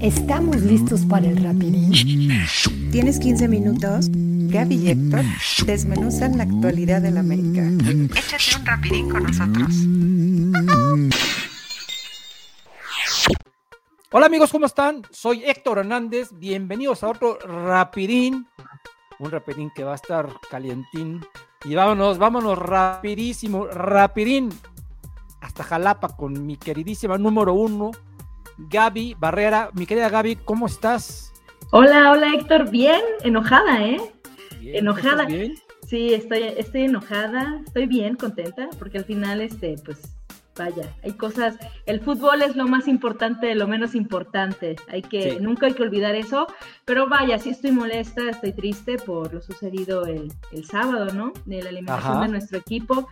¿Estamos listos para el rapidín? ¿Tienes 15 minutos? Gaby y Héctor desmenuzan la actualidad del América. Échate un rapidín con nosotros. Hola amigos, ¿cómo están? Soy Héctor Hernández. Bienvenidos a otro rapidín. Un rapidín que va a estar calientín. Y vámonos, vámonos rapidísimo, rapidín. Hasta Jalapa con mi queridísima número uno, Gaby Barrera. Mi querida Gaby, ¿cómo estás? Hola, hola Héctor, bien, enojada, ¿eh? Bien, enojada. ¿estás bien? Sí, estoy, estoy enojada, estoy bien, contenta, porque al final, este, pues, vaya, hay cosas, el fútbol es lo más importante de lo menos importante, hay que, Sí. nunca hay que olvidar eso, pero vaya, sí estoy molesta, estoy triste por lo sucedido el, el sábado, ¿no? De la eliminación Ajá. de nuestro equipo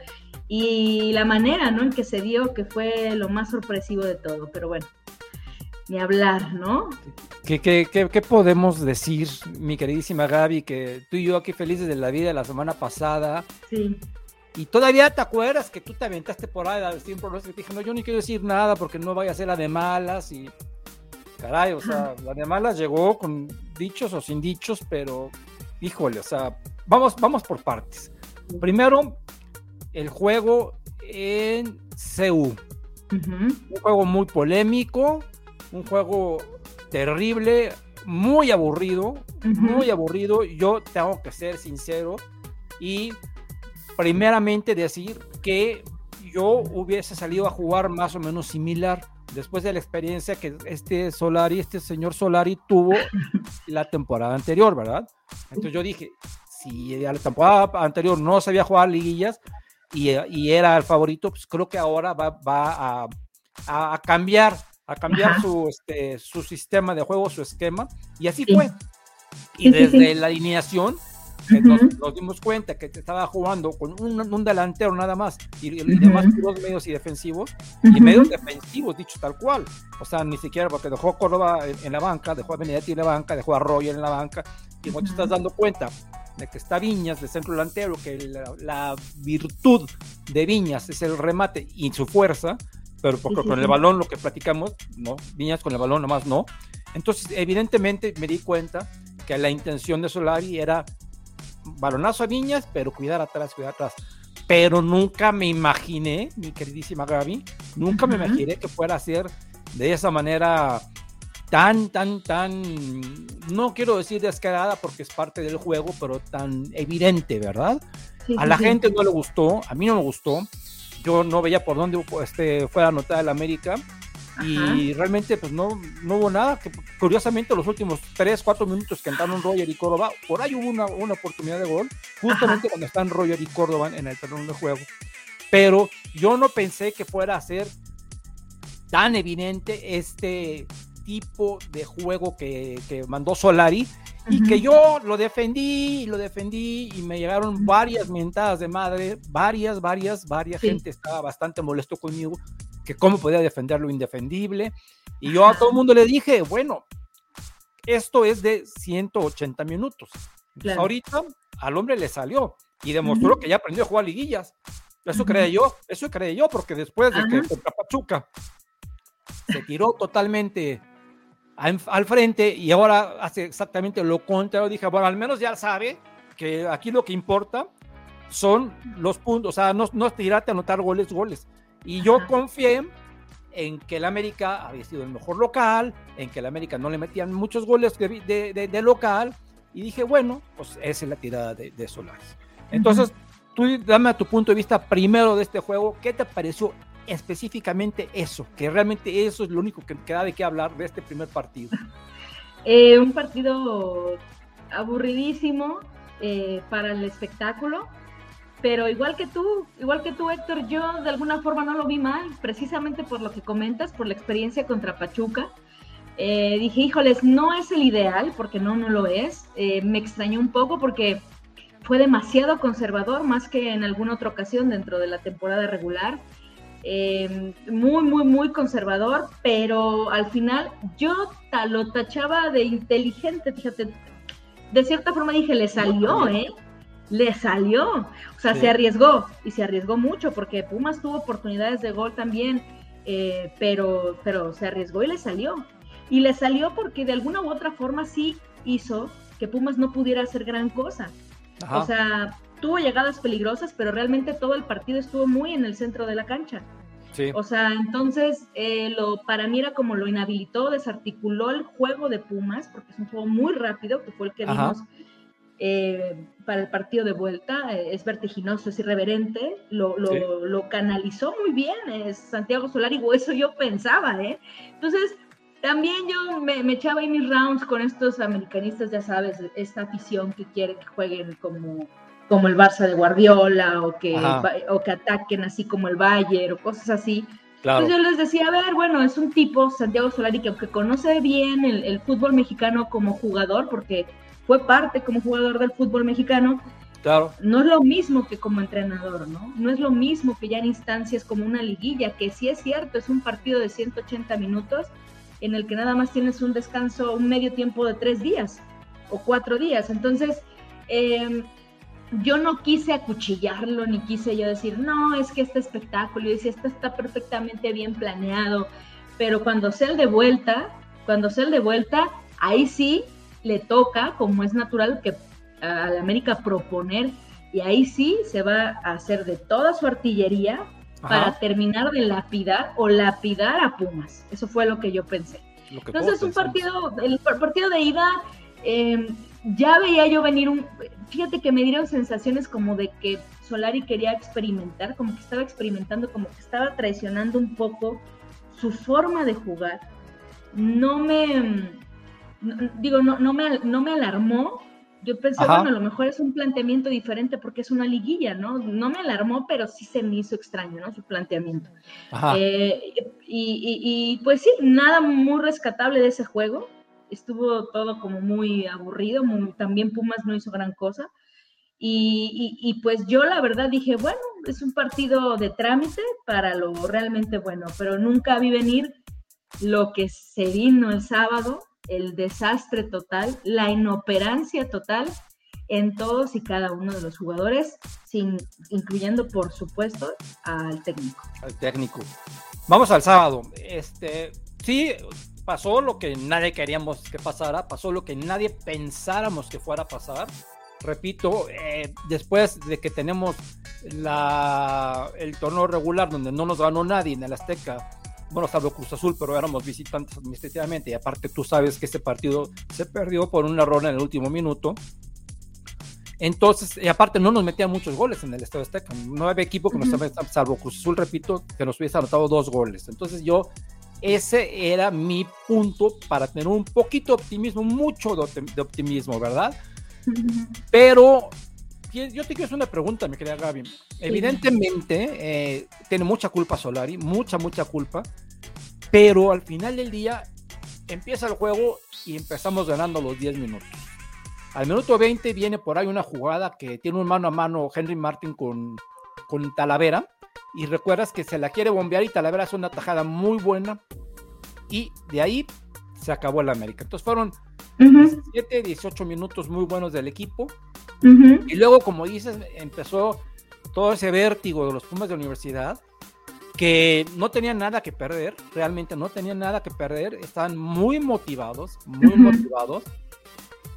y la manera, ¿no? En que se dio, que fue lo más sorpresivo de todo, pero bueno, ni hablar, ¿no? ¿Qué, qué, qué- qué podemos decir, mi queridísima Gaby? Que tú y yo aquí felices de la vida la semana pasada. Sí. Y todavía te acuerdas que tú te aventaste por ahí a decir un pronóstico y te dije, no, yo ni quiero decir nada porque no vaya a ser la de malas. Y caray, o sea, la de malas llegó con dichos o sin dichos, pero híjole, o sea, vamos, vamos por partes. Primero, el juego en CU. Ujú. Un juego muy polémico, un juego terrible, muy aburrido, muy aburrido. Yo tengo que ser sincero y primeramente decir que yo hubiese salido a jugar más o menos similar después de la experiencia que este Solari, este señor Solari tuvo la temporada anterior, ¿verdad? Entonces yo dije, si la temporada anterior no sabía jugar liguillas y, y era el favorito, pues creo que ahora va, va a, a- a cambiar, a cambiar Ajá. su, este, su sistema de juego, su esquema, y así Sí. fue. Y Sí, desde sí. la alineación, que nos, dimos cuenta que estaba jugando con un, un delantero nada más y, y Ujú. demás puros medios y defensivos y Ujú. medios defensivos, dicho tal cual. O sea, ni siquiera porque dejó a Córdoba en, en la banca, dejó a Benedetti en la banca, dejó a Roger en la banca. Y cuando te estás dando cuenta de que está Viñas de centro delantero, que la, la virtud de Viñas es el remate y su fuerza, pero porque con el balón lo que platicamos, no, Viñas con el balón nomás no. Entonces, evidentemente me di cuenta que la intención de Solari era balonazo a Viñas, pero cuidar atrás, cuidar atrás. Pero nunca me imaginé, mi queridísima Gaby, nunca me imaginé que fuera a ser de esa manera tan, tan, tan, no quiero decir descarada porque es parte del juego, pero tan evidente, ¿verdad? Sí, A la sí. gente no le gustó, a mí no me gustó. Yo no veía por dónde este, fuera anotada el América. Y realmente, pues no, no hubo nada. Que, curiosamente, los últimos 3, 4 minutos que entraron Roger y Córdoba, por ahí hubo una, una oportunidad de gol, justamente cuando están Roger y Córdoba en el terreno de juego. Pero yo no pensé que fuera a ser tan evidente este tipo de juego que, que mandó Solari y que yo lo defendí y lo defendí y me llegaron varias mentadas de madre, varias, varias, varias Sí. gente estaba bastante molesto conmigo, que cómo podía defender lo indefendible. Y yo a todo el mundo le dije, bueno, esto es de 180 minutos. Claro. ahorita al hombre le salió y demostró que ya aprendió a jugar liguillas. Eso creía yo, eso yo, porque después de que contra Pachuca se tiró totalmente al, frente y ahora hace exactamente lo contrario. Dije, bueno, al menos ya sabe que aquí lo que importa son los puntos, o sea, no, no tirarte a anotar goles, goles. Y yo Ajá. confié en que el América había sido el mejor local, en que el América no le metían muchos goles de, de- de- de local, y dije, bueno, pues esa es la tirada de, de Solares. Entonces, tú dame a tu punto de vista primero de este juego, ¿qué te pareció específicamente eso? Que realmente eso es lo único que queda de qué hablar de este primer partido. Eh, un partido aburridísimo eh, para el espectáculo, pero igual que tú, igual que tú, Héctor, yo de alguna forma no lo vi mal, precisamente por lo que comentas, por la experiencia contra Pachuca. Eh, dije, híjoles, no es el ideal, porque no, no lo es. Eh, me extrañó un poco porque fue demasiado conservador, más que en alguna otra ocasión dentro de la temporada regular. Eh, muy, muy, muy conservador, pero al final yo lo tachaba de inteligente, fíjate. De cierta forma dije, le salió, ¿eh? Le salió. O sea, Sí. se arriesgó y se arriesgó mucho porque Pumas tuvo oportunidades de gol también, eh, pero, pero se arriesgó y le salió. Y le salió porque de alguna u otra forma sí hizo que Pumas no pudiera hacer gran cosa. O sea, tuvo llegadas peligrosas, pero realmente todo el partido estuvo muy en el centro de la cancha. O sea, entonces eh, lo para mí era como lo inhabilitó, desarticuló el juego de Pumas, porque es un juego muy rápido, que fue el que vimos eh, para el partido de vuelta. Eh, es vertiginoso, es irreverente, lo, lo, canalizó muy bien es Santiago Solari, o eso yo pensaba, ¿eh? Entonces, también yo me, echaba ahí mis rounds con estos americanistas, ya sabes, esta afición que quiere que jueguen como como el Barça de Guardiola o que, o que ataquen así como el Bayern o cosas así. Entonces yo les decía, a ver, bueno, es un tipo, Santiago Solari, que aunque conoce bien el, fútbol mexicano como jugador, porque fue parte como jugador del fútbol mexicano, claro. no es lo mismo que como entrenador, ¿no? No es lo mismo que ya en instancias como una liguilla, que sí es cierto, es un partido de 180 minutos en el que nada más tienes un descanso, un medio tiempo de tres días o cuatro días. Entonces, eh, yo no quise acuchillarlo, ni quise yo decir, no, es que este espectáculo, y decía, esto está perfectamente bien planeado, pero cuando sea el de vuelta, cuando sea el de vuelta, ahí sí le toca, como es natural, que a la América proponer, y ahí sí se va a hacer de toda su artillería para terminar de lapidar o lapidar a Pumas. Eso fue lo que yo pensé. Entonces, un partido, el partido de ida, eh, ya veía yo venir un, fíjate que me dieron sensaciones como de que Solari quería experimentar, como que estaba experimentando, como que estaba traicionando un poco su forma de jugar. No me, digo, no, no, me, no me alarmó. Yo pensé, bueno, a lo mejor es un planteamiento diferente porque es una liguilla, ¿no? No me alarmó, pero sí se me hizo extraño, ¿no? Su planteamiento. Eh, y, y pues sí, nada muy rescatable de ese juego estuvo todo como muy aburrido, también Pumas no hizo gran cosa. Y, pues yo la verdad dije, bueno, es un partido de trámite para lo realmente bueno, pero nunca vi venir lo que se vino el sábado, el desastre total, la inoperancia total en todos y cada uno de los jugadores, sin, incluyendo por supuesto al técnico. Al técnico. Vamos al sábado. Este, sí, pasó lo que nadie queríamos que pasara, pasó lo que nadie pensáramos que fuera a pasar. Repito, eh, después de que tenemos la, el torneo regular donde no nos ganó nadie en el Azteca, bueno, salvo Cruz Azul, pero éramos visitantes administrativamente y aparte tú sabes que ese partido se perdió por un error en el último minuto. Entonces, y aparte no nos metían muchos goles en el Estadio Azteca. No había equipo que nos, salvo Cruz Azul, repito, que nos hubiese anotado dos goles. Entonces yo ese era mi punto para tener un poquito de optimismo, mucho de optimismo, ¿verdad? Pero yo te quiero hacer una pregunta, mi querida Gaby. Evidentemente, eh, tiene mucha culpa Solari, mucha, mucha culpa, pero al final del día empieza el juego y empezamos ganando los 10 minutos. Al minuto 20 viene por ahí una jugada que tiene un mano a mano Henry Martin con, con Talavera y recuerdas que se la quiere bombear y Talavera hace una tajada muy buena y de ahí se acabó el América. Entonces fueron 17, 18 minutos muy buenos del equipo y luego, como dices, empezó todo ese vértigo de los Pumas de universidad que no tenían nada que perder, realmente no tenían nada que perder, estaban muy motivados, muy motivados.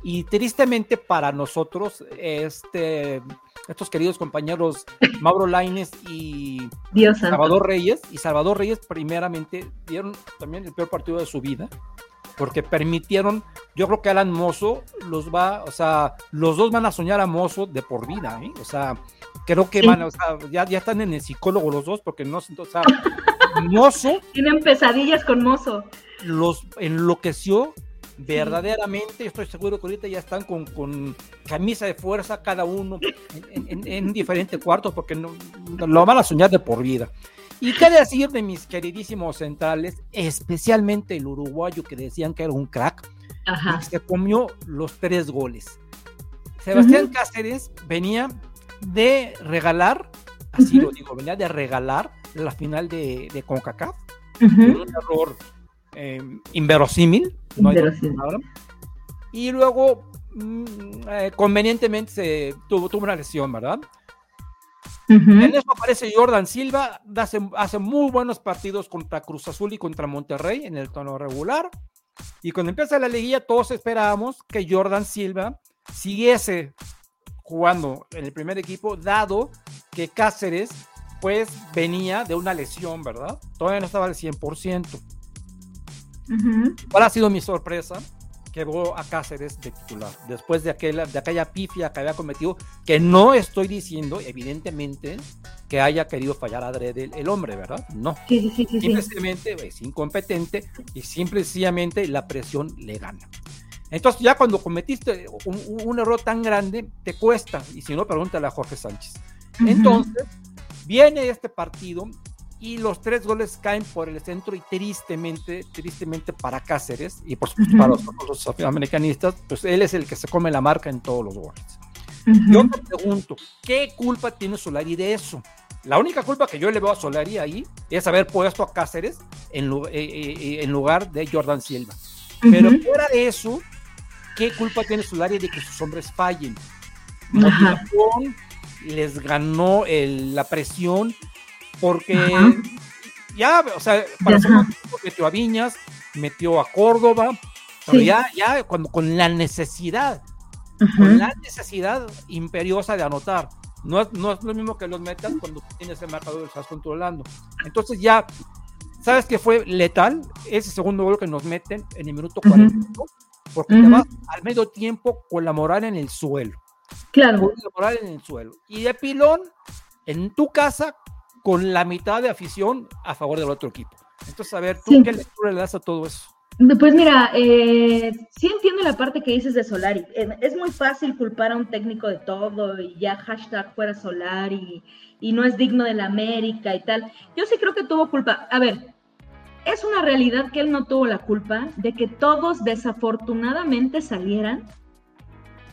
Y tristemente para nosotros, este, estos queridos compañeros Mauro Laines y Salvador Reyes. Y Salvador Reyes primeramente dieron también el peor partido de su vida, porque permitieron, yo creo que Alan Mozo los va, o sea, los dos van a soñar a Mozo de por vida, ¿eh? O sea, creo que van, o sea, ya, ya están en el psicólogo los dos, porque no, o sea, Mozo. Tienen pesadillas con Mozo. Los enloqueció verdaderamente estoy seguro que ahorita ya están con, con camisa de fuerza cada uno en, en, diferentes cuartos porque no, lo van a soñar de por vida. Y qué decir de mis queridísimos centrales, especialmente el uruguayo que decían que era un crack, se comió los tres goles. Sebastián Cáceres venía de regalar, así lo digo, venía de regalar la final de, de CONCACAF, un error eh, inverosímil, y luego, mm, eh, convenientemente, se tuvo, tuvo, una lesión, ¿verdad? En eso aparece Jordan Silva, hace, hace, muy buenos partidos contra Cruz Azul y contra Monterrey en el tono regular. Y cuando empieza la liguilla, todos esperábamos que Jordan Silva siguiese jugando en el primer equipo, dado que Cáceres pues venía de una lesión, ¿verdad? Todavía no estaba al 100%. ¿Cuál ha sido mi sorpresa? Que veo a Cáceres de titular, después de aquella, de aquella pifia que había cometido, que no estoy diciendo, evidentemente, que haya querido fallar a Dredd el, hombre, ¿verdad? No. Sí, sí, sí, simplemente es incompetente y simplemente la presión le gana. Entonces ya cuando cometiste un, error tan grande, te cuesta, y si no, pregúntale a Jorge Sánchez. Entonces, viene este partido y los tres goles caen por el centro y tristemente, tristemente para Cáceres y por supuesto para los, americanistas, pues él es el que se come la marca en todos los goles. Yo me pregunto, ¿qué culpa tiene Solari de eso? La única culpa que yo le veo a Solari ahí es haber puesto a Cáceres en, eh, eh, eh, en lugar de Jordan Silva. Pero fuera de eso, ¿qué culpa tiene Solari de que sus hombres fallen? Motivación, les ganó la presión, porque ya, o sea, para metió a Viñas, metió a Córdoba, pero ya, ya cuando, con la necesidad, con la necesidad imperiosa de anotar. No es, no es lo mismo que los metas cuando tienes el marcador y estás controlando. Entonces ya, ¿sabes qué fue letal? Ese segundo gol que nos meten en el minuto 40, porque te vas al medio tiempo con la moral en el suelo. Claro. Con la moral en el suelo. Y de pilón, en tu casa, con la mitad de afición a favor del otro equipo. Entonces, a ver, ¿tú qué lectura le das a todo eso? Pues mira, eh, sí entiendo la parte que dices de Solari. Es muy fácil culpar a un técnico de todo y ya hashtag fuera Solari y no es digno de la América y tal. Yo sí creo que tuvo culpa. A ver, es una realidad que él no tuvo la culpa de que todos desafortunadamente salieran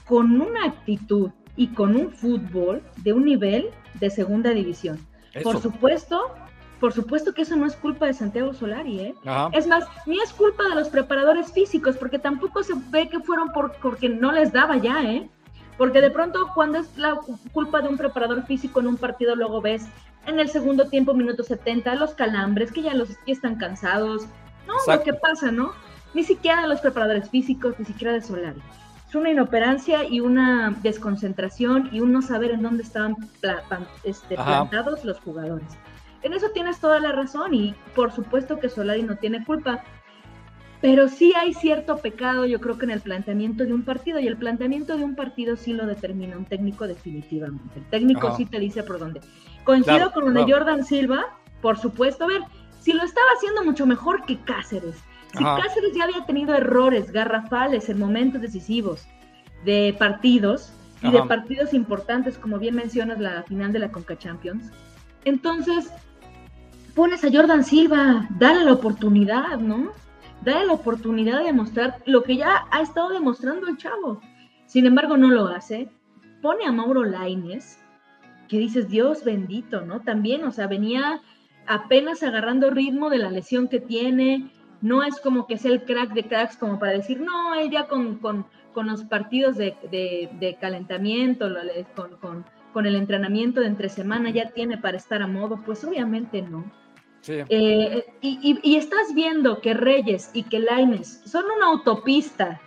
con una actitud y con un fútbol de un nivel de segunda división. Por supuesto, por supuesto que eso no es culpa de Santiago Solari, ¿eh? Es más, ni es culpa de los preparadores físicos, porque tampoco se ve que fueron por, porque no les daba ya, ¿eh? Porque de pronto cuando es la culpa de un preparador físico en un partido, luego ves en el segundo tiempo, minuto 70, los calambres, que ya los que están cansados, ¿no? Lo que pasa, ¿no? Ni siquiera de los preparadores físicos, ni siquiera de Solari. Es una inoperancia y una desconcentración y un no saber en dónde estaban este, plantados los jugadores. En eso tienes toda la razón y por supuesto que Solari no tiene culpa, pero sí hay cierto pecado, yo creo que en el planteamiento de un partido, y el planteamiento de un partido sí lo determina un técnico definitivamente. El técnico sí te dice por dónde. Coincido con lo de Jordan Silva, por supuesto. A ver, si lo estaba haciendo mucho mejor que Cáceres. Si Cáceres ya había tenido errores garrafales en momentos decisivos de partidos y de partidos importantes, como bien mencionas la final de la Conca Champions, entonces pones a Jordan Silva, dale la oportunidad, ¿no? dale la oportunidad de demostrar lo que ya ha estado demostrando el chavo. Sin embargo, no lo hace. Pone a Mauro Laines, que dices, Dios bendito, ¿no? También, o sea, venía apenas agarrando ritmo de la lesión que tiene. No es como que sea el crack de cracks como para decir, no, él ya con, con, los partidos de, de, calentamiento, con, con el entrenamiento de entre semana ya tiene para estar a modo. Pues obviamente no eh, y, estás viendo que Reyes y que Laines son una autopista,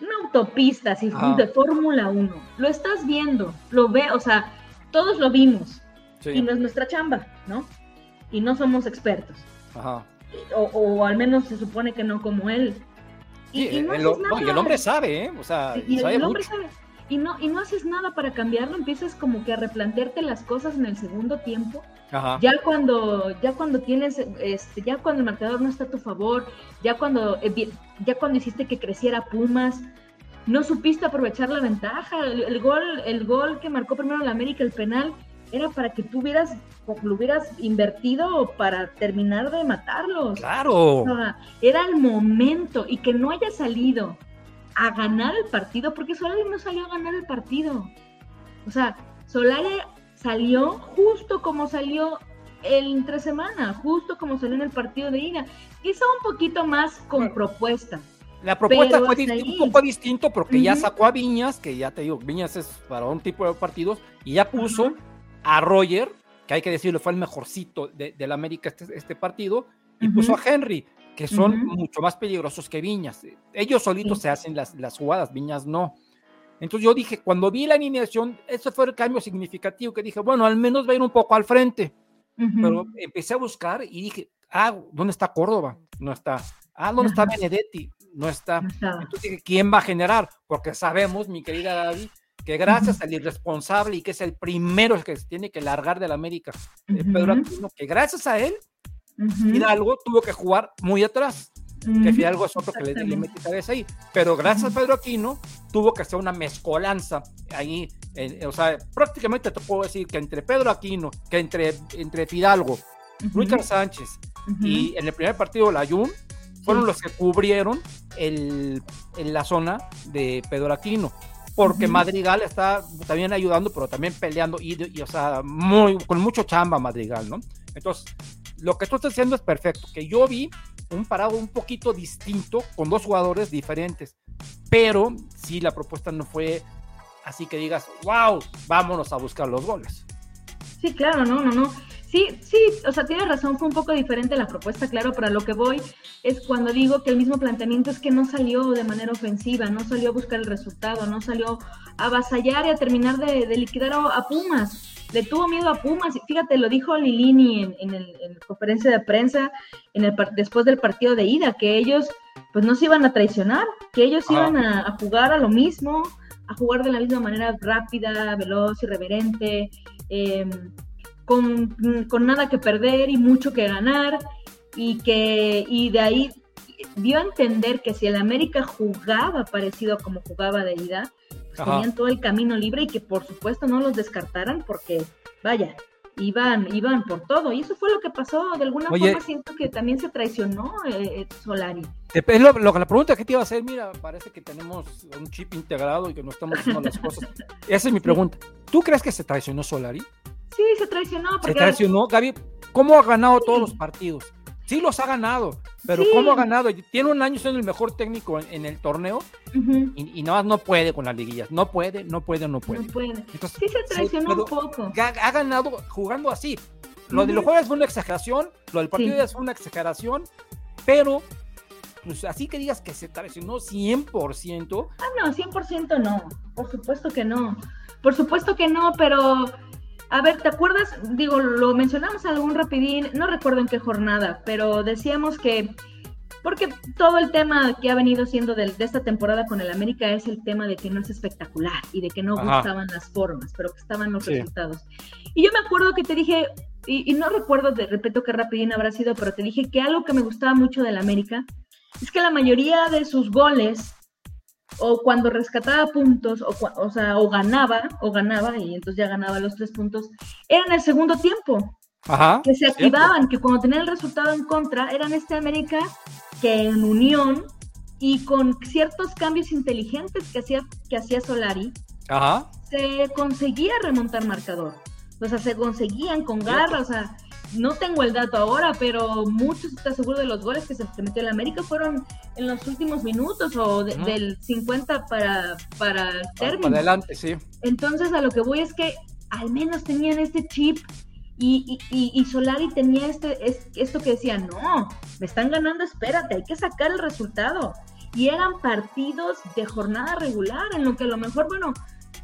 una autopista así, de Fórmula 1. Lo estás viendo, lo ve, o sea, todos lo vimos. Y no es nuestra chamba, ¿no? Y no somos expertos. O, al menos se supone que no como él. Y, el, hombre sabe, ¿eh? O sea, sabe el hombre sabe y no, y no haces nada para cambiarlo, empiezas como que a replantearte las cosas en el segundo tiempo. Ya cuando, ya cuando tienes, este, ya cuando el marcador no está a tu favor, ya cuando, eh, ya cuando hiciste que creciera Pumas, no supiste aprovechar la ventaja. El, gol, el gol que marcó primero la América, el penal, era para que tú hubieras, lo hubieras invertido para terminar de matarlos. Claro. era el momento y que no haya salido a ganar el partido, porque Solari no salió a ganar el partido. O sea, Solari salió justo como salió el entre semana, justo como salió en el partido de ida. Quizá un poquito más con propuesta. La propuesta fue un poco distinto porque ya sacó a Viñas, que ya te digo, Viñas es para un tipo de partidos, y ya puso a Roger, que hay que decirlo, fue el mejorcito de, la América este, este partido, y puso a Henry, que son mucho más peligrosos que Viñas. Ellos solitos se hacen las, las jugadas, Viñas no. Entonces yo dije, cuando vi la alineación, ese fue el cambio significativo que dije, bueno, al menos va a ir un poco al frente. Pero empecé a buscar y dije, ah, ¿dónde está Córdoba? No está. Ah, ¿dónde está Benedetti? No está. Entonces dije, ¿quién va a generar? Porque sabemos, mi querida David, que gracias al irresponsable y que es el primero que se tiene que largar del América, eh, Pedro Aquino, que gracias a él, Hidalgo tuvo que jugar muy atrás que Fidalgo es otro que le, le mete cabeza ahí. Pero gracias a Pedro Aquino tuvo que hacer una mezcolanza ahí. o sea, prácticamente te puedo decir que entre Pedro Aquino, que entre, entre Fidalgo, Luis Sánchez y en el primer partido la Jun fueron los que cubrieron el, en la zona de Pedro Aquino. Porque Madrigal está también ayudando, pero también peleando y, y, o sea, muy, con mucho chamba Madrigal, ¿no? Entonces, lo que tú estás haciendo es perfecto. Que yo vi un parado un poquito distinto con dos jugadores diferentes. Pero sí, la propuesta no fue así que digas, wow, vámonos a buscar los goles. Sí, claro, no, no, no. Sí, sí, o sea, tienes razón, fue un poco diferente la propuesta, claro, pero a lo que voy es cuando digo que el mismo planteamiento es que no salió de manera ofensiva, no salió a buscar el resultado, no salió a avasallar y a terminar de, liquidar a, Pumas. Le tuvo miedo a Pumas, fíjate, lo dijo Lilini en, en, la conferencia de prensa en el, después del partido de ida, que ellos pues no se iban a traicionar, que ellos iban a, jugar a lo mismo, a jugar de la misma manera rápida, veloz, irreverente. Eh, con, nada que perder y mucho que ganar y que y de ahí dio a entender que si el América jugaba parecido como jugaba de ida, pues tenían todo el camino libre y que por supuesto no los descartaran porque vaya, iban, iban por todo. Y eso fue lo que pasó. De alguna forma siento que también se traicionó eh, eh Solari. Es lo, lo, la pregunta que te iba a hacer, mira, parece que tenemos un chip integrado y que no estamos haciendo las cosas. Esa es mi pregunta. ¿Tú crees que se traicionó Solari? Sí, se traicionó. Se traicionó. Gaby, ¿cómo ha ganado todos los partidos? Sí los ha ganado, pero ¿cómo ha ganado? Tiene un año siendo el mejor técnico en, el torneo y, nada más no puede con las liguillas. No puede, no puede, no puede. No puede. sí se traicionó un poco. Ha, ganado jugando así. Lo de los jueves fue una exageración, lo del partido de fue una exageración, pero pues así que digas que se traicionó 100%. Ah, no, 100% no. Por supuesto que no. Por supuesto que no, pero a ver, ¿te acuerdas? Digo, lo mencionamos algún rapidín, no recuerdo en qué jornada, pero decíamos que, porque todo el tema que ha venido siendo de, esta temporada con el América es el tema de que no es espectacular y de que no gustaban las formas, pero que estaban los resultados. Y yo me acuerdo que te dije, y, no recuerdo de repito qué rapidín habrá sido, pero te dije que algo que me gustaba mucho del América es que la mayoría de sus goles o cuando rescataba puntos, o, o sea, o ganaba, o ganaba, y entonces ya ganaba los tres puntos, era en el segundo tiempo. Ajá, que se activaban, que cuando tenían el resultado en contra, eran este América que en unión y con ciertos cambios inteligentes que hacía, que hacía Solari, Ajá. se conseguía remontar marcador. O sea, se conseguían con garra, o sea, no tengo el dato ahora, pero muchos, ¿estás seguro de los goles que se metió en América fueron en los últimos minutos o del 50 para, para el término? adelante, sí. Entonces, a lo que voy es que al menos tenían este chip y, y, Solari tenía este, esto que decía, no, me están ganando, espérate, hay que sacar el resultado. Y eran partidos de jornada regular, en lo que a lo mejor, bueno,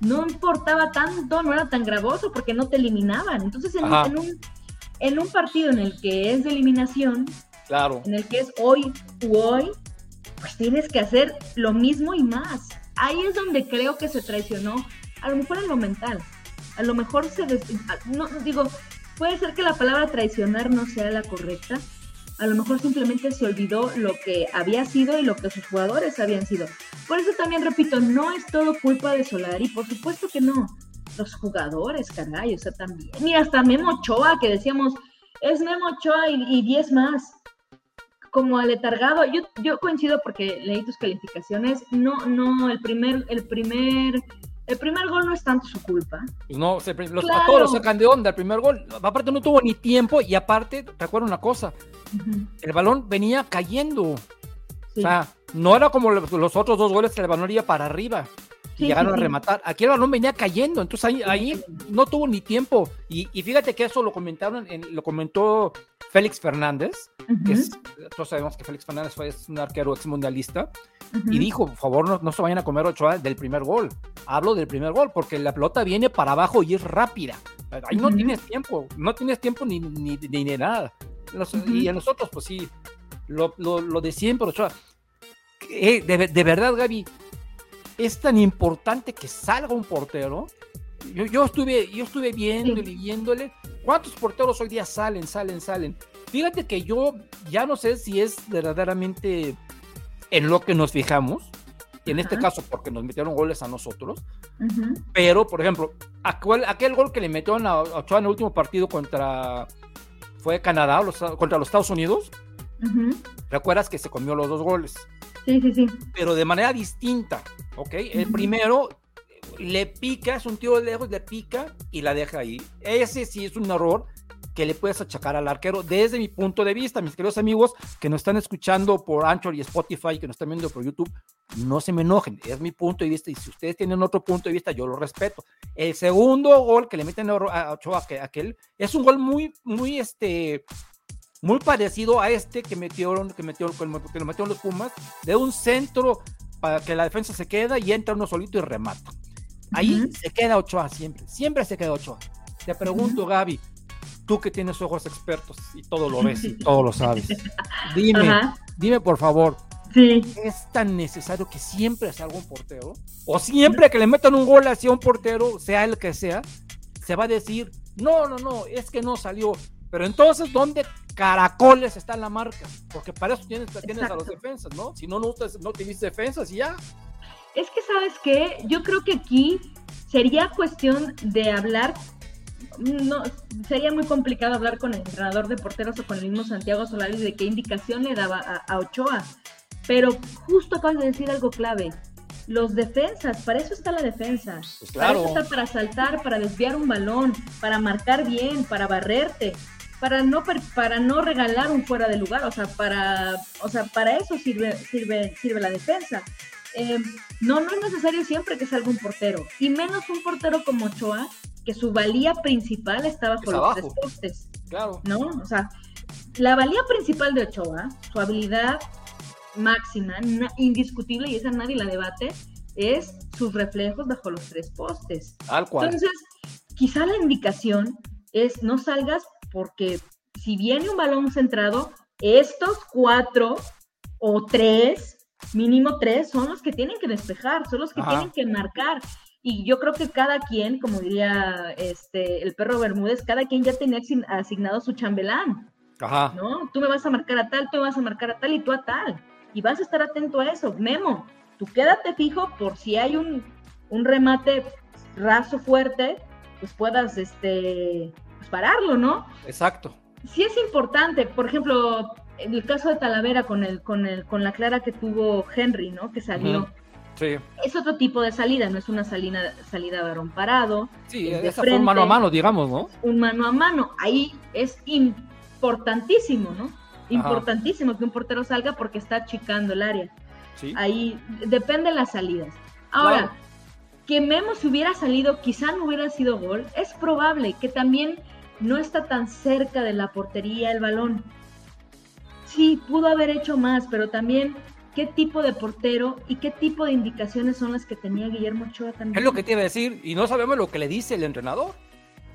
no importaba tanto, no era tan gravoso porque no te eliminaban. Entonces, en, en un en un partido en el que es de eliminación, claro. en el que es hoy u hoy, pues tienes que hacer lo mismo y más. Ahí es donde creo que se traicionó, a lo mejor en lo mental, a lo mejor se... no, digo, puede ser que la palabra traicionar no sea la correcta, a lo mejor simplemente se olvidó lo que había sido y lo que sus jugadores habían sido. Por eso también repito, no es todo culpa de Solari, por supuesto que no los jugadores, caray, o sea, también. Mira, hasta Memo Ochoa, que decíamos, es Memo Ochoa y 10 más. Como aletargado, yo, yo coincido porque leí tus calificaciones, no, no, el primer, el primer, el primer gol no es tanto su culpa. Pues no, los, a todos los sacan de onda el primer gol. Aparte no tuvo ni tiempo y aparte, recuerdo una cosa, el balón venía cayendo. O sea, no era como los, los otros dos goles que el balón iba para arriba. Llegaron a rematar. Aquí el balón venía cayendo, entonces ahí, ahí no tuvo ni tiempo. Y, fíjate que eso lo comentaron, lo comentó Félix Fernández, que es, todos sabemos que Félix Fernández fue un arquero ex mundialista, y dijo, por favor, no, se vayan a comer Ochoa del primer gol. Hablo del primer gol, porque la pelota viene para abajo y es rápida. Ahí no tienes tiempo, no tienes tiempo ni, ni, ni, nada. Y a nosotros, pues sí, lo, lo, de siempre, Ochoa. Eh, de, de verdad, Gaby, es tan importante que salga un portero. Yo, yo estuve, yo estuve viendo y viéndole. ¿Cuántos porteros hoy día salen, salen, salen? Fíjate que yo ya no sé si es verdaderamente en lo que nos fijamos, en este caso porque nos metieron goles a nosotros, pero por ejemplo, aquel, aquel, gol que le metieron a Ochoa en el último partido contra, fue Canadá, contra los Estados Unidos, ¿recuerdas que se comió los dos goles? Sí, sí, sí. Pero de manera distinta, ¿ok? El primero le pica, es un tiro de lejos, le pica y la deja ahí. Ese sí es un error que le puedes achacar al arquero desde mi punto de vista, mis queridos amigos que nos están escuchando por Anchor y Spotify, que nos están viendo por YouTube, no se me enojen, es mi punto de vista y si ustedes tienen otro punto de vista, yo lo respeto. El segundo gol que le meten a Ochoa, aquel, es un gol muy, muy, este, muy parecido a este que metieron, que metieron, que lo metieron los Pumas, de un centro para que la defensa se queda y entra uno solito y remata. Ahí se queda Ochoa siempre, siempre se queda Ochoa. Te pregunto, Gaby, tú que tienes ojos expertos y todo lo ves y todo lo sabes, dime, dime por favor, ¿es tan necesario que siempre salga un portero? ¿O siempre que le metan un gol hacia un portero, sea el que sea, se va a decir, no, no, no, es que no salió, pero entonces, ¿dónde caracoles está la marca? Porque para eso tienes, tienes a los defensas, ¿no? Si no, no, no tienes defensas y ya. Es que, ¿sabes qué? Yo creo que aquí sería cuestión de hablar. No, sería muy complicado hablar con el entrenador de porteros o con el mismo Santiago Solari de qué indicación le daba a, Ochoa. Pero justo acabas de decir algo clave los defensas, para eso está la defensa. Pues para eso está para saltar, para desviar un balón, para marcar bien, para barrerte para no para no regalar un fuera de lugar, o sea, para o sea, para eso sirve sirve sirve la defensa. Eh, no, no es necesario siempre que salga un portero, y menos un portero como Ochoa, que su valía principal estaba bajo los tres postes. Claro. ¿No? O sea, la valía principal de Ochoa, su habilidad máxima, indiscutible, y esa nadie la debate, es sus reflejos bajo los tres postes. Al cual. Entonces, quizá la indicación es no salgas porque si viene un balón centrado, estos cuatro o tres, mínimo tres, son los que tienen que despejar, son los que tienen que marcar. Y yo creo que cada quien, como diría este el perro Bermúdez, cada quien ya tenía asignado su chambelán. Ajá. ¿No? Tú me vas a marcar a tal, tú me vas a marcar a tal y tú a tal. Y vas a estar atento a eso. Memo, tú quédate fijo por si hay un, un remate raso fuerte, pues puedas este, pararlo, ¿no? Exacto. Sí es importante, por ejemplo, el caso de Talavera con el, con el, con la clara que tuvo Henry, ¿no? Que salió. Sí. Es otro tipo de salida, no es una salida, salida de varón parado. Sí, esa fue un mano a mano, digamos, ¿no? Un mano a mano. Ahí es importantísimo, ¿no? Importantísimo que un portero salga porque está achicando el área. Sí. Ahí depende de las salidas. Ahora, que Memo si hubiera salido, quizá no hubiera sido gol. Es probable que también no está tan cerca de la portería el balón. Sí, pudo haber hecho más, pero también qué tipo de portero y qué tipo de indicaciones son las que tenía Guillermo Ochoa también. Es lo que te iba a decir, y no sabemos lo que le dice el entrenador.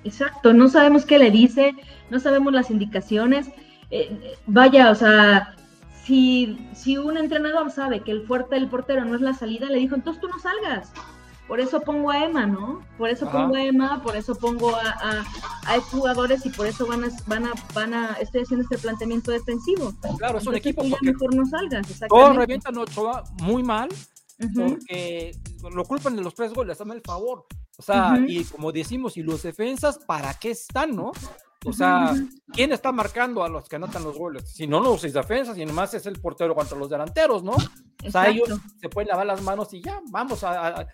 Exacto, no sabemos qué le dice, no sabemos las indicaciones. Eh, vaya, o sea, si, si un entrenador sabe que el fuerte del portero no es la salida, le dijo, entonces tú no salgas. Por eso pongo a Emma, ¿no? Por eso pongo a Emma, por eso pongo a, a, jugadores y por eso van a, van a, van a, estoy haciendo este planteamiento defensivo. Claro, es un equipo porque mejor no salgas, todos revientan Ochoa muy mal, porque lo culpan de los tres goles, dame el favor. O sea, y como decimos, y los defensas, ¿para qué están, no? O sea, ¿quién está marcando a los que anotan los goles? Si no, los seis defensas y nomás es el portero contra los delanteros, ¿no? O sea, ellos se pueden lavar las manos y ya, vamos a,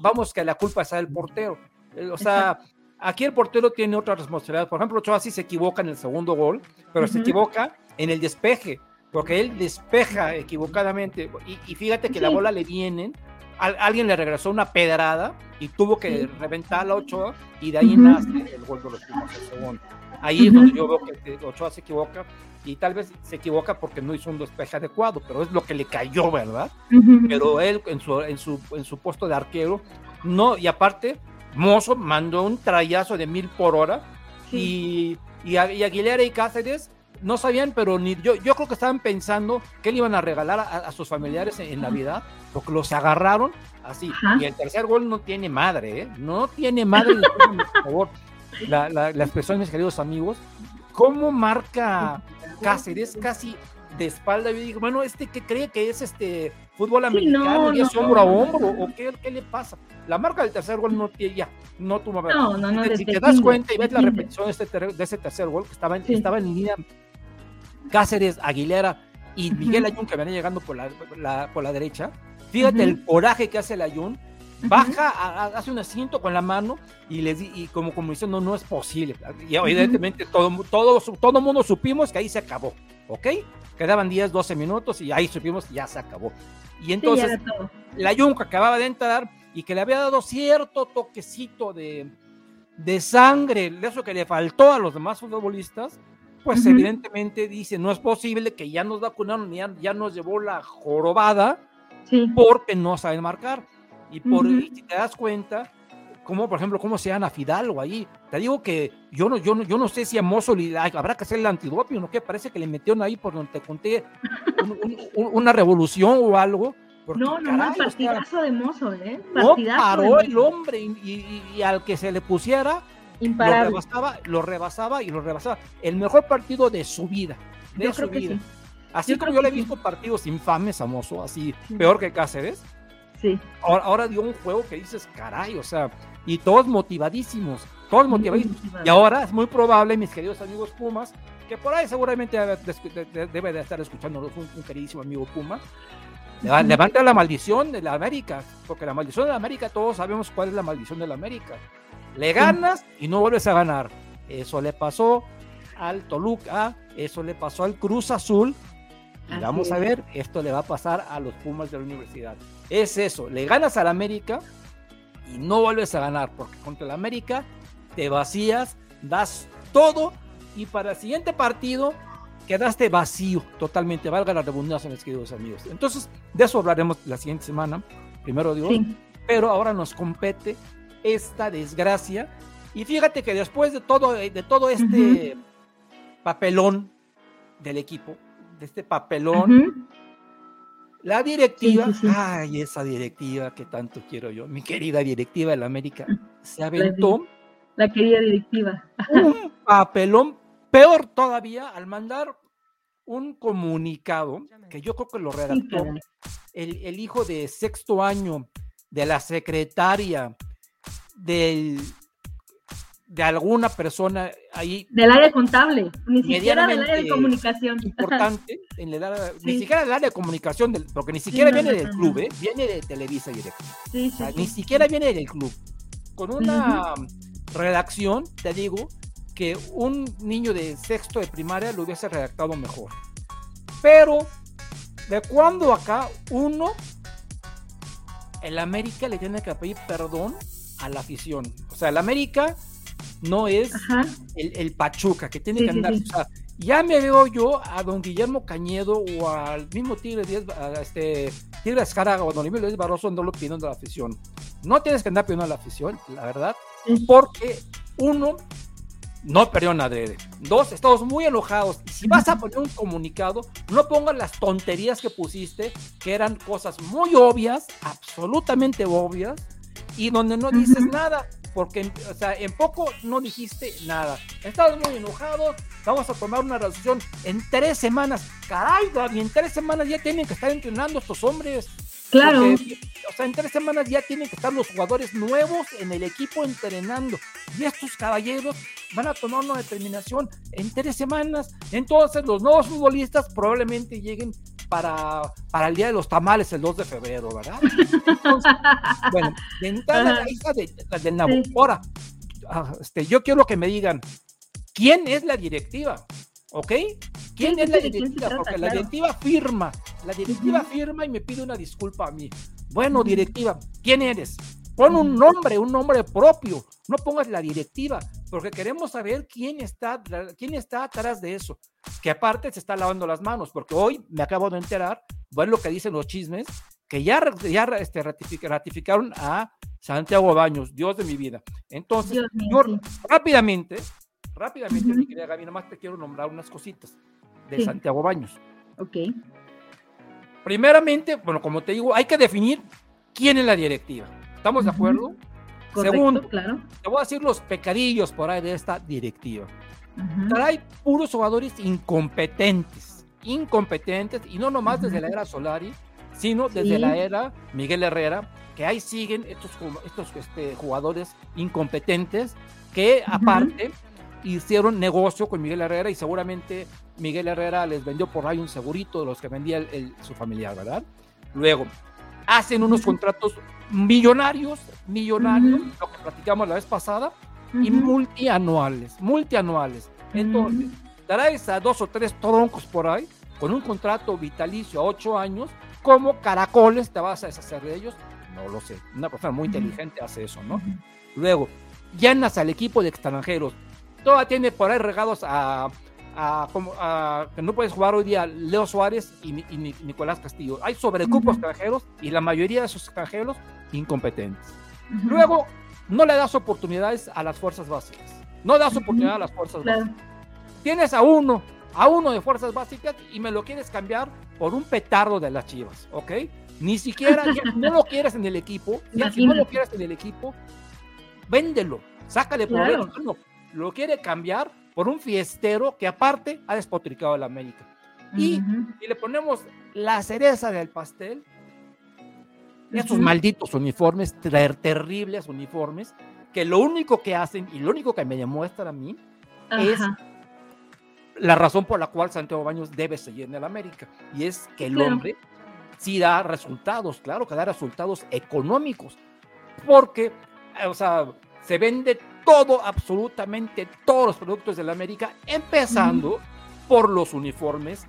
vamos, que la culpa sea del portero. Eh, o sea, aquí el portero tiene otra responsabilidad. Por ejemplo, Ochoa sí se equivoca en el segundo gol, pero se equivoca en el despeje, porque él despeja equivocadamente. Y, fíjate que la bola le viene alguien le regresó una pedrada y tuvo que reventar la Ochoa y de ahí nace el gol de los Pumas, el segundo. Ahí es donde yo veo que Ochoa se equivoca y tal vez se equivoca porque no hizo un despeje adecuado, pero es lo que le cayó, ¿verdad? Pero él en su, en, su, en su puesto de arquero, no, y aparte, Mozo mandó un trayazo de mil por hora y, y, Aguilera y Cáceres no sabían, pero ni yo, yo creo que estaban pensando que le iban a regalar a, sus familiares en, Navidad, porque los agarraron así. Y el tercer gol no tiene madre, ¿eh? No tiene madre, por favor. La, la, la expresión, mis queridos amigos, ¿cómo marca Cáceres casi de espalda? Yo digo, bueno, este que cree que es este fútbol americano y es hombro a hombro, o qué, qué, le pasa. La marca del tercer gol no tiene ya, no tú No, no, no, si te das cuenta y ves la repetición de, este, de ese tercer gol que estaba en, estaba en línea Cáceres, Aguilera y Miguel Ayun que venía llegando por la, por la derecha. Fíjate el coraje que hace el Ayun baja, hace un asiento con la mano y les y como como diciendo no, no es posible. Y evidentemente todo, todo, todo mundo supimos que ahí se acabó, ¿ok? Quedaban 10, 12 minutos y ahí supimos ya se acabó. Y entonces la Yunca acababa de entrar y que le había dado cierto toquecito de, de sangre, eso que le faltó a los demás futbolistas, pues evidentemente dice, no es posible que ya nos vacunaron, ya, ya nos llevó la jorobada, porque no saben marcar. Y por si te das cuenta, como por ejemplo, cómo se llama Fidalgo ahí. Te digo que yo no, yo no, yo no sé si a Mozo habrá que hacer el antidopio, ¿no? Que parece que le metieron ahí por donde te conté una revolución o algo. no, no, no, partidazo de Mozo, ¿eh? no paró el hombre y, al que se le pusiera, lo rebasaba, lo rebasaba y lo rebasaba. El mejor partido de su vida, de su vida. Así como yo le he visto partidos infames a Mozo, así, peor que Cáceres Sí. Ahora, dio un juego que dices, caray, o sea, y todos motivadísimos, todos motivadísimos. Y ahora es muy probable, mis queridos amigos Pumas, que por ahí seguramente debe de estar escuchándonos un, queridísimo amigo Puma, levanta la maldición de la América, porque la maldición de la América, todos sabemos cuál es la maldición de la América. Le ganas y no vuelves a ganar. Eso le pasó al Toluca, eso le pasó al Cruz Azul, y vamos a ver, esto le va a pasar a los Pumas de la universidad. Es eso, le ganas al América y no vuelves a ganar, porque contra el América te vacías, das todo y para el siguiente partido quedaste vacío totalmente, valga la redundancia, mis queridos amigos. Entonces, de eso hablaremos la siguiente semana, primero Dios, pero ahora nos compete esta desgracia. Y fíjate que después de todo, de todo este papelón del equipo, de este papelón, la directiva, ay, esa directiva que tanto quiero yo, mi querida directiva de la América, se aventó. La, querida directiva. Un papelón, peor todavía, al mandar un comunicado, que yo creo que lo redactó el, el hijo de sexto año de la secretaria del de alguna persona ahí. Del área contable, ni siquiera del área de comunicación. Importante, en el área, ni siquiera del área de comunicación, del, porque ni siquiera viene del club, ¿eh? viene de Televisa Directo. ni siquiera viene del club. Con una redacción, te digo, que un niño de sexto de primaria lo hubiese redactado mejor. Pero, de cuando acá uno, el América le tiene que pedir perdón a la afición. O sea, el América no es el, Pachuca, que tiene que andar. O sea, ya me veo yo a don Guillermo Cañedo o al mismo Tigre Díaz, a este Tigre Escaraga o a don Emilio Díaz Barroso lo pidiendo a la afición. No tienes que andar pidiendo a la afición, la verdad, porque uno, no perdió nada. Dos, estamos muy enojados. Y si vas a poner un comunicado, no pongas las tonterías que pusiste, que eran cosas muy obvias, absolutamente obvias, y donde no dices nada porque o sea, en poco no dijiste nada. Estamos muy enojados, vamos a tomar una resolución en tres semanas. Caray, Gaby, en tres semanas ya tienen que estar entrenando estos hombres. Claro. o sea, en tres semanas ya tienen que estar los jugadores nuevos en el equipo entrenando. Y estos caballeros van a tomar una determinación en tres semanas. Entonces, los nuevos futbolistas probablemente lleguen para, para el Día de los Tamales el 2 de febrero, ¿verdad? bueno, de entrada la hija de, del Nabo. Ahora, ah, este, yo quiero que me digan, ¿quién es la directiva? ¿Ok? ¿Quién es la directiva? Porque la directiva firma La directiva firma y me pide una disculpa a mí. Bueno, directiva, ¿quién eres? Pon un nombre, un nombre propio. No pongas la directiva, porque queremos saber quién está, quién está atrás de eso. Que aparte se está lavando las manos, porque hoy me acabo de enterar, bueno, lo que dicen los chismes, que ya, ya este, ratificaron a Santiago Baños, Dios de mi vida. Entonces, yo rápidamente, rápidamente, mi querida Gaby, nomás te quiero nombrar unas cositas de Santiago Baños. Ok. Primeramente, bueno, como te digo, hay que definir quién es la directiva. ¿Estamos de acuerdo? Segundo, claro. te voy a decir los pecadillos por ahí de esta directiva. Trae puros jugadores incompetentes, incompetentes, y no nomás desde la era Solari, sino desde la era Miguel Herrera, que ahí siguen estos, estos este, jugadores incompetentes que aparte hicieron negocio con Miguel Herrera y seguramente Miguel Herrera les vendió por ahí un segurito de los que vendía su familiar, ¿verdad? Luego, hacen unos contratos millonarios, millonarios, lo que platicamos la vez pasada, y multianuales, multianuales. Entonces, traes a dos o tres troncos por ahí, con un contrato vitalicio a ocho años, como caracoles te vas a deshacer de ellos? No lo sé. Una persona muy inteligente hace eso, ¿no? Luego, llenas al equipo de extranjeros. Toda tiene por ahí regados a, que no puedes jugar hoy día Leo Suárez y, Nicolás Castillo. Hay sobrecupos extranjeros y la mayoría de esos extranjeros incompetentes. Luego, no le das oportunidades a las fuerzas básicas. No das oportunidad a las fuerzas básicas. Tienes a uno a uno de fuerzas básicas y me lo quieres cambiar por un petardo de las chivas, ¿ok? Ni siquiera, no lo quieres en el equipo, si no lo quieres en el equipo, véndelo, sácale por No, lo quiere cambiar por un fiestero que aparte ha despotricado el América. Y, y, le ponemos la cereza del pastel, esos malditos uniformes, terribles uniformes, que lo único que hacen y lo único que me demuestran a mí es la razón por la cual Santiago Baños debe seguir en el América. Y es que el hombre sí da resultados, claro que da resultados económicos, porque, o sea, se vende todo, absolutamente todos los productos de la América, empezando por los uniformes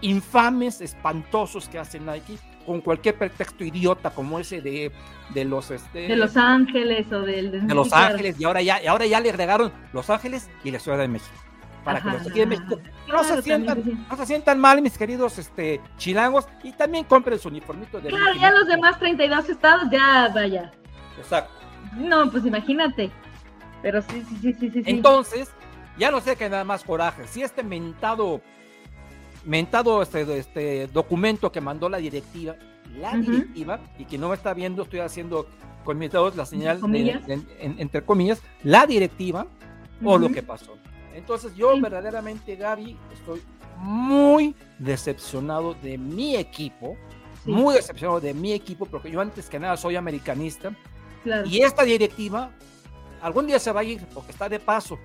infames, espantosos que hace Nike, con cualquier pretexto idiota como ese de, de los este, de Los Ángeles o del de, Los Ángeles y ahora ya y ahora ya le agregaron Los Ángeles y la Ciudad de México para que los aquí México no, se sientan, no se sientan mal, mis queridos este, chilangos, y también compren su uniformito de Claro, ya los demás 32 estados, ya vaya. Exacto. No, pues imagínate. Pero sí, sí, sí, sí, sí. Entonces, ya no sé qué nada más coraje. Si este mentado, mentado este, este documento que mandó la directiva, la directiva, y que no me está viendo, estoy haciendo con mis dedos la señal, entre comillas, la directiva, o lo que pasó. Entonces yo verdaderamente, Gaby, estoy muy decepcionado de mi equipo, muy decepcionado de mi equipo, porque yo antes que nada soy americanista. Y esta directiva algún día se va a ir porque está de paso,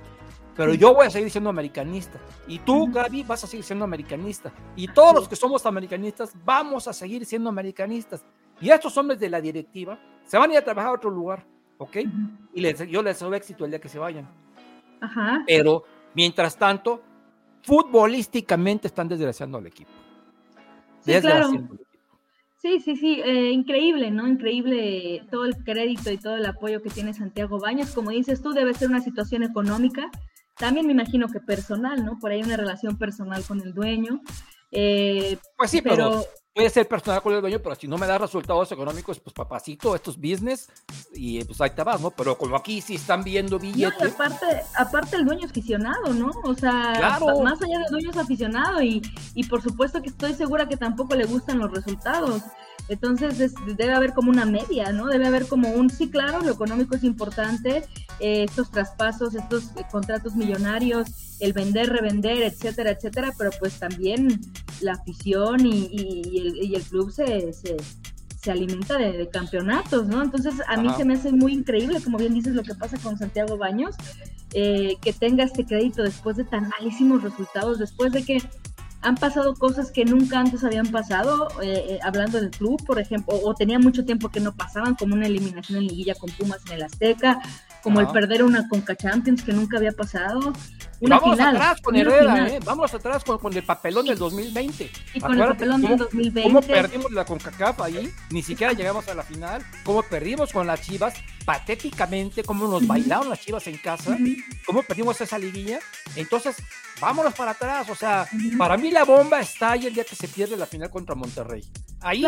pero yo voy a seguir siendo americanista. Y tú, Gaby, vas a seguir siendo americanista. Y todos los que somos americanistas vamos a seguir siendo americanistas. Y estos hombres de la directiva se van a ir a trabajar a otro lugar, ¿ok? Y les, yo les deseo éxito el día que se vayan. Ajá. Pero Mientras tanto, futbolísticamente están desgraciando al equipo. Sí, claro. Sí, sí, sí, eh, increíble, ¿no? Increíble todo el crédito y todo el apoyo que tiene Santiago Baños. Como dices tú, debe ser una situación económica, también me imagino que personal, ¿no? Por ahí una relación personal con el dueño. Eh, pues sí, pero, puede ser personal con el dueño, pero si no me da resultados económicos, pues papacito, esto es business y pues ahí te vas, ¿no? Pero como aquí sí están viendo billetes. aparte, aparte el dueño es aficionado, ¿no? O sea, más allá del dueño es aficionado y, y por supuesto que estoy segura que tampoco le gustan los resultados. Entonces debe haber como una media, ¿no? Debe haber como un, sí, claro, lo económico es importante, eh, estos traspasos, estos eh, contratos millonarios, el vender, revender, etcétera, etcétera, pero pues también la afición y, el, club se, se, alimenta de, campeonatos, ¿no? Entonces a mí se me hace muy increíble, como bien dices, lo que pasa con Santiago Baños, eh, que tenga este crédito después de tan malísimos resultados, después de que han pasado cosas que nunca antes habían pasado, eh, eh, hablando del club, por ejemplo, o, tenía mucho tiempo que no pasaban, como una eliminación en liguilla con Pumas en el Azteca, como el perder una Conca Champions que nunca había pasado. Una vamos atrás con Herrera, ¿eh? vamos atrás con, con, el papelón del 2020. Y con el papelón del 2020. ¿Cómo perdimos la CONCACAF ahí? Ni siquiera llegamos a la final. ¿Cómo perdimos con las Chivas? Patéticamente, cómo nos bailaron las Chivas en casa. ¿Cómo perdimos esa liguilla? Entonces, vámonos para atrás. O sea, para mí la bomba está ahí el día que se pierde la final contra Monterrey. Ahí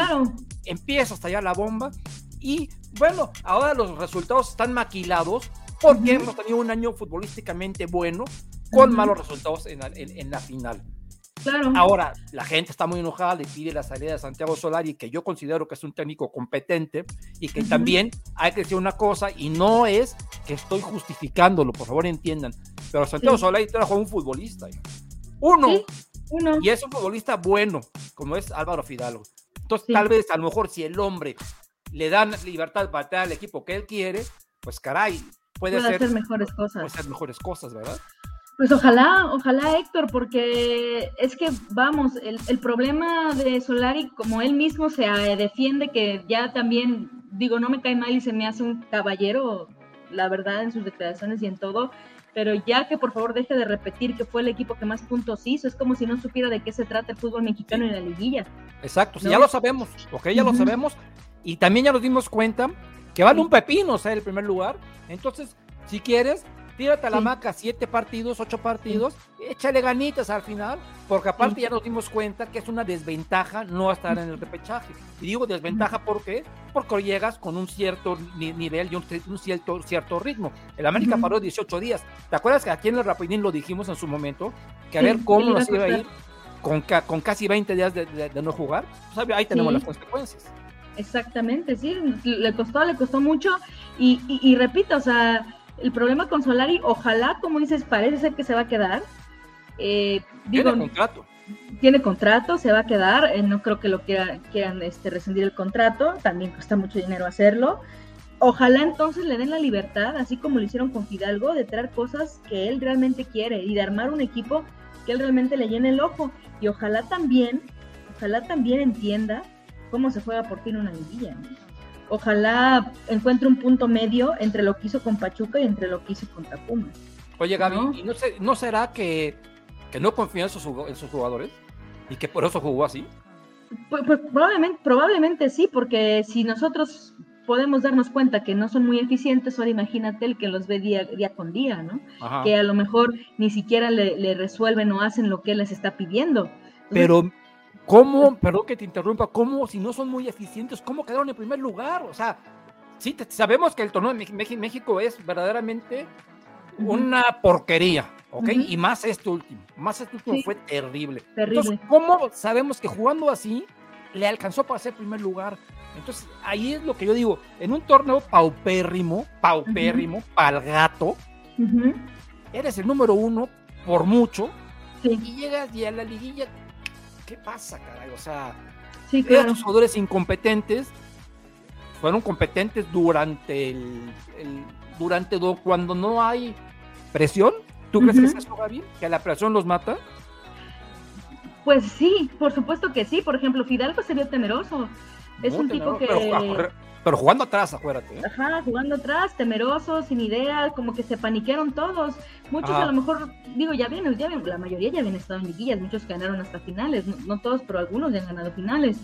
empieza a estallar la bomba. Y bueno, ahora los resultados están maquilados porque hemos tenido un año futbolísticamente bueno con malos resultados en la, final. Claro. Ahora, la gente está muy enojada y pide la salida de Santiago Solari, que yo considero que es un técnico competente y que también hay que decir una cosa, y no es que estoy justificándolo, por favor entiendan, pero Santiago Solari trajo un futbolista. Uno, uno. Y es un futbolista bueno, como es Álvaro Fidalgo. Entonces, tal vez, a lo mejor, si el hombre le dan libertad para traer al equipo que él quiere, pues caray, puede, puede hacer mejores cosas. Puede hacer mejores cosas, ¿verdad? Pues ojalá, ojalá Héctor, porque es que vamos, el, el, problema de Solari, como él mismo se eh, defiende, que ya también, digo, no me cae mal y se me hace un caballero, la verdad, en sus declaraciones y en todo, pero ya que por favor deje de repetir que fue el equipo que más puntos hizo, es como si no supiera de qué se trata el fútbol mexicano en la liguilla. Exacto, ya lo sabemos, ok, ya lo sabemos, y también ya nos dimos cuenta que vale un pepino ser el primer lugar, entonces, si quieres, tírate a la maca siete partidos, ocho partidos, échale ganitas al final, porque aparte ya nos dimos cuenta que es una desventaja no estar en el repechaje. Y digo desventaja ¿por qué? Porque llegas con un cierto nivel y un, cierto, cierto ritmo. El América paró 18 días. ¿Te acuerdas que aquí en el Rapidín lo dijimos en su momento? Que a ver cómo nos iba a ir con, con casi 20 días de, no jugar. Pues ahí tenemos las consecuencias. Exactamente, sí, le costó, le costó mucho y, y repito, o sea, el problema con Solari, ojalá, como dices, parece ser que se va a quedar. Eh, tiene contrato. Tiene contrato, se va a quedar. Eh, no creo que lo quieran, quieran este, rescindir el contrato. También cuesta mucho dinero hacerlo. Ojalá entonces le den la libertad, así como lo hicieron con Fidalgo, de traer cosas que él realmente quiere y de armar un equipo que él realmente le llene el ojo. Y ojalá también, ojalá también entienda cómo se juega por fin una liguilla ojalá encuentre un punto medio entre lo que hizo con Pachuca y entre lo que hizo con Pumas. Oye, Gaby, ¿no? ¿y no, será que, no confía en sus, jugadores? ¿Y que por eso jugó así? Pues, pues, probablemente, probablemente sí, porque si nosotros podemos darnos cuenta que no son muy eficientes, ahora imagínate el que los ve día, día con día, ¿no? Que a lo mejor ni siquiera le, resuelven o hacen lo que él les está pidiendo. Pero ¿Cómo, perdón que te interrumpa, cómo, si no son muy eficientes, cómo quedaron en primer lugar? O sea, sí, sabemos que el torneo de México es verdaderamente una porquería, ¿ok? Y más este último, más este último fue terrible. terrible. Entonces, ¿cómo sabemos que jugando así le alcanzó para ser primer lugar? Entonces, ahí es lo que yo digo, en un torneo paupérrimo, paupérrimo, para el gato, eres el número uno por mucho, y llegas y a la liguilla ¿qué pasa, caray? O sea, sí, claro. jugadores incompetentes fueron competentes durante el, durante cuando no hay presión. ¿Tú crees que es eso, Gaby? ¿Que la presión los mata? Pues sí, por supuesto que sí. Por ejemplo, Fidalgo se vio temeroso. Es un tipo que. Pero, jugando atrás, acuérdate. ¿eh? Ajá, jugando atrás, temeroso, sin idea, como que se paniquearon todos. Muchos a lo mejor, digo, ya vienen, ya la mayoría ya habían estado en liguillas, muchos ganaron hasta finales, no, todos, pero algunos ya han ganado finales.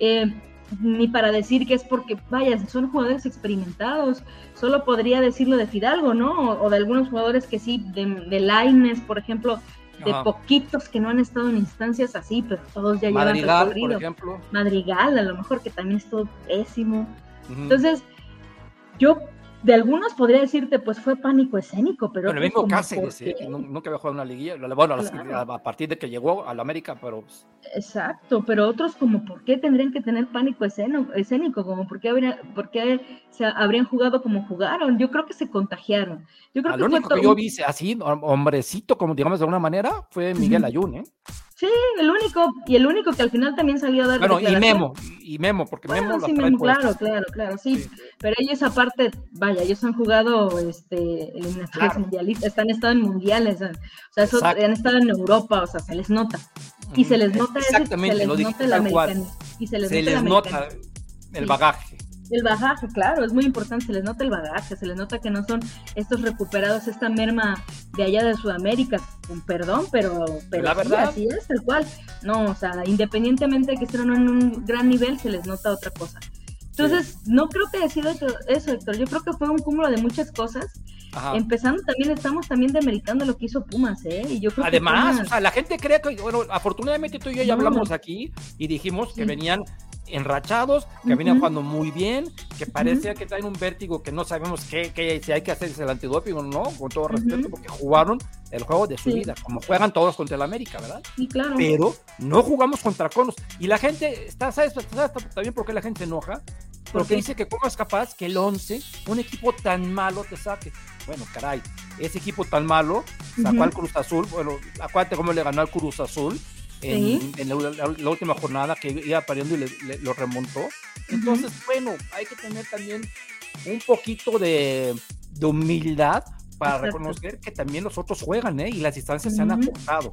Eh, ni para decir que es porque, vaya, son jugadores experimentados. Solo podría decirlo de Fidalgo, ¿no? O, de algunos jugadores que sí, de, de Laines, por ejemplo, de poquitos que no han estado en instancias así, pero todos ya Madrigal, llevan por ejemplo. Madrigal, a lo mejor que también estuvo pésimo. Entonces, yo de algunos podría decirte, pues fue pánico escénico, pero. Bueno, el mismo Cáceres, ¿eh? que nunca había jugado una liguilla. Bueno, a partir de que llegó a la América, pero. Pues Exacto, pero otros, como, ¿por qué tendrían que tener pánico escénico? Como, ¿por qué, habría, por qué se habrían jugado como jugaron? Yo creo que se contagiaron. Yo creo que único que yo vi así, hombrecito, como digamos de alguna manera, fue Miguel Ayun, ¿eh? Sí, el único, y el único que al final también salió a dar. Bueno, y Memo, y Memo, porque Memo sí, Memo, claro, claro, claro, sí, Pero ellos aparte, vaya, ellos han jugado este eliminatorias mundialistas, han estado en mundiales, o sea, eso, han estado en Europa, o sea, se les nota. Y se les nota Exactamente, se les nota el americano. Y se les, nota, el bagaje. El bagaje, claro, es muy importante, se les nota el bagaje, se les nota que no son estos recuperados, esta merma de allá de Sudamérica, perdón, pero, pero La verdad. así es, tal cual. No, o sea, independientemente de que estén en un gran nivel, se les nota otra cosa. Entonces, no creo que haya sido eso, Héctor. Yo creo que fue un cúmulo de muchas cosas. Ajá. Empezando también, estamos también demeritando lo que hizo Pumas, ¿eh? Y yo creo que Además, Pumas- o sea, la gente cree que, bueno, afortunadamente tú y yo ya No. hablamos aquí y dijimos que Sí. venían enrachados, que Ujú. venían jugando muy bien, que parecía que traen un vértigo que no sabemos qué, qué- si hay que hacer el antidoping o no, con todo respeto, Ujú. porque jugaron el juego de su Sí. vida, como juegan todos contra el América, ¿verdad? sí, claro. Pero no jugamos contra Conos. Y la gente, está, ¿sabes, sabes también por qué la gente se enoja? Porque dice que cómo es capaz que el 11, un equipo tan malo, te saque. Bueno, caray, ese equipo tan malo sacó al Cruz Azul. Bueno, acuérdate cómo le ganó al Cruz Azul en, Sí. en la, la- la última jornada que iba perdiendo y le, le- lo remontó. Entonces, bueno, hay que tener también un poquito de, de humildad para Exacto. reconocer que también los otros juegan, ¿eh? Y las distancias se han acortado.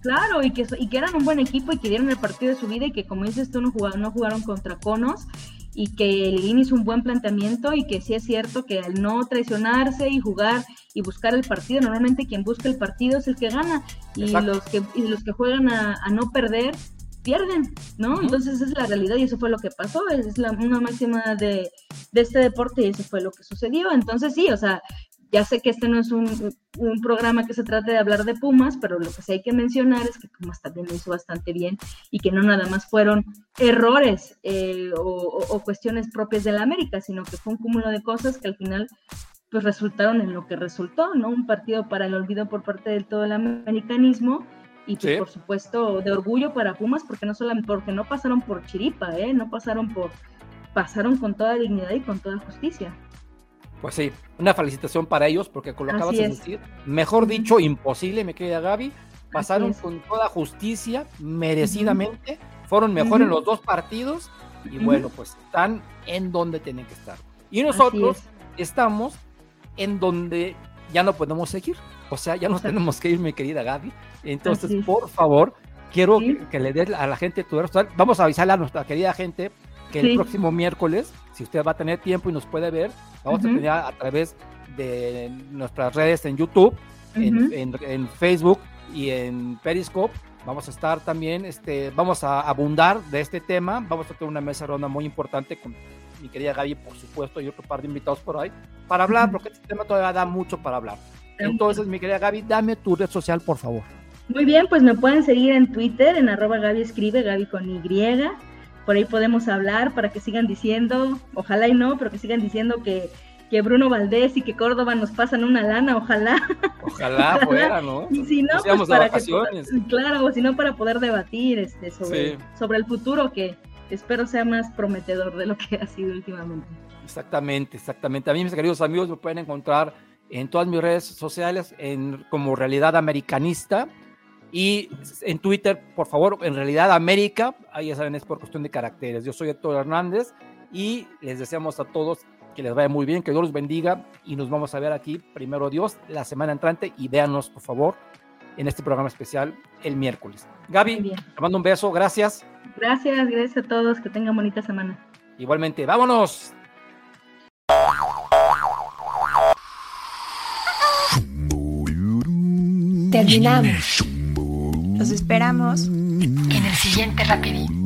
Claro, y que, y que eran un buen equipo y que dieron el partido de su vida y que como dices tú no jugaron, no jugaron contra Conos y que Liguín hizo un buen planteamiento y que sí es cierto que al no traicionarse y jugar y buscar el partido, normalmente quien busca el partido es el que gana y Exacto. los que y los que juegan a, a no perder pierden, ¿no? Entonces esa es la realidad y eso fue lo que pasó, es la, una máxima de, de este deporte y eso fue lo que sucedió. Entonces sí, o sea, ya sé que este no es un, un programa que se trate de hablar de Pumas, pero lo que sí hay que mencionar es que Pumas también lo hizo bastante bien y que no nada más fueron errores eh, o, o- o cuestiones propias de la América, sino que fue un cúmulo de cosas que al final pues resultaron en lo que resultó, ¿no? Un partido para el olvido por parte del todo el americanismo y pues Sí. por supuesto de orgullo para Pumas porque no solamente porque no pasaron por chiripa, ¿eh? No pasaron por pasaron con toda dignidad y con toda justicia. Pues sí, una felicitación para ellos, porque de es. decir, mejor dicho, imposible, me querida Gaby, pasaron es. con toda justicia, merecidamente, fueron mejor en Ujú. los dos partidos, y Ujú. bueno, pues están en donde tienen que estar. Y nosotros Así estamos en donde ya no podemos seguir, o sea, ya nos Exacto. tenemos que ir, mi querida Gaby. Entonces, es. por favor, quiero Sí. que, que le des a la gente tu. Vamos a avisarle a nuestra querida gente que el Sí. próximo miércoles, si usted va a tener tiempo y nos puede ver, vamos a tener a través de nuestras redes en YouTube, en, Ujú. en- en Facebook y en Periscope. Vamos a estar también, este, vamos a abundar de este tema. Vamos a tener una mesa ronda muy importante con mi querida Gaby, por supuesto, y otro par de invitados por ahí, para hablar, porque este tema todavía da mucho para hablar. Entonces, mi querida Gaby, dame tu red social, por favor. Muy bien, pues me pueden seguir en Twitter, en arroba Gaby escribe, Gaby con Y. Por ahí podemos hablar para que sigan diciendo, ojalá y no, pero que sigan diciendo que, que Bruno Valdés y que Córdoba nos pasan una lana, ojalá. Ojalá fuera, ¿no? Y si no, pues para que, claro, o si no para poder debatir este, sobre, Sí. sobre el futuro que espero sea más prometedor de lo que ha sido últimamente. Exactamente, exactamente. A mí, mis queridos amigos, me pueden encontrar en todas mis redes sociales en, como Realidad Americanista y en Twitter, por favor, en Realidad América. Ahí ya saben, es por cuestión de caracteres. Yo soy Héctor Hernández y les deseamos a todos que les vaya muy bien, que Dios los bendiga y nos vamos a ver aquí, primero Dios, la semana entrante y véanos, por favor, en este programa especial el miércoles. Gaby, te mando un beso, gracias. Gracias, gracias a todos, que tengan bonita semana. Igualmente, vámonos. Terminamos Los esperamos en el siguiente rapidín.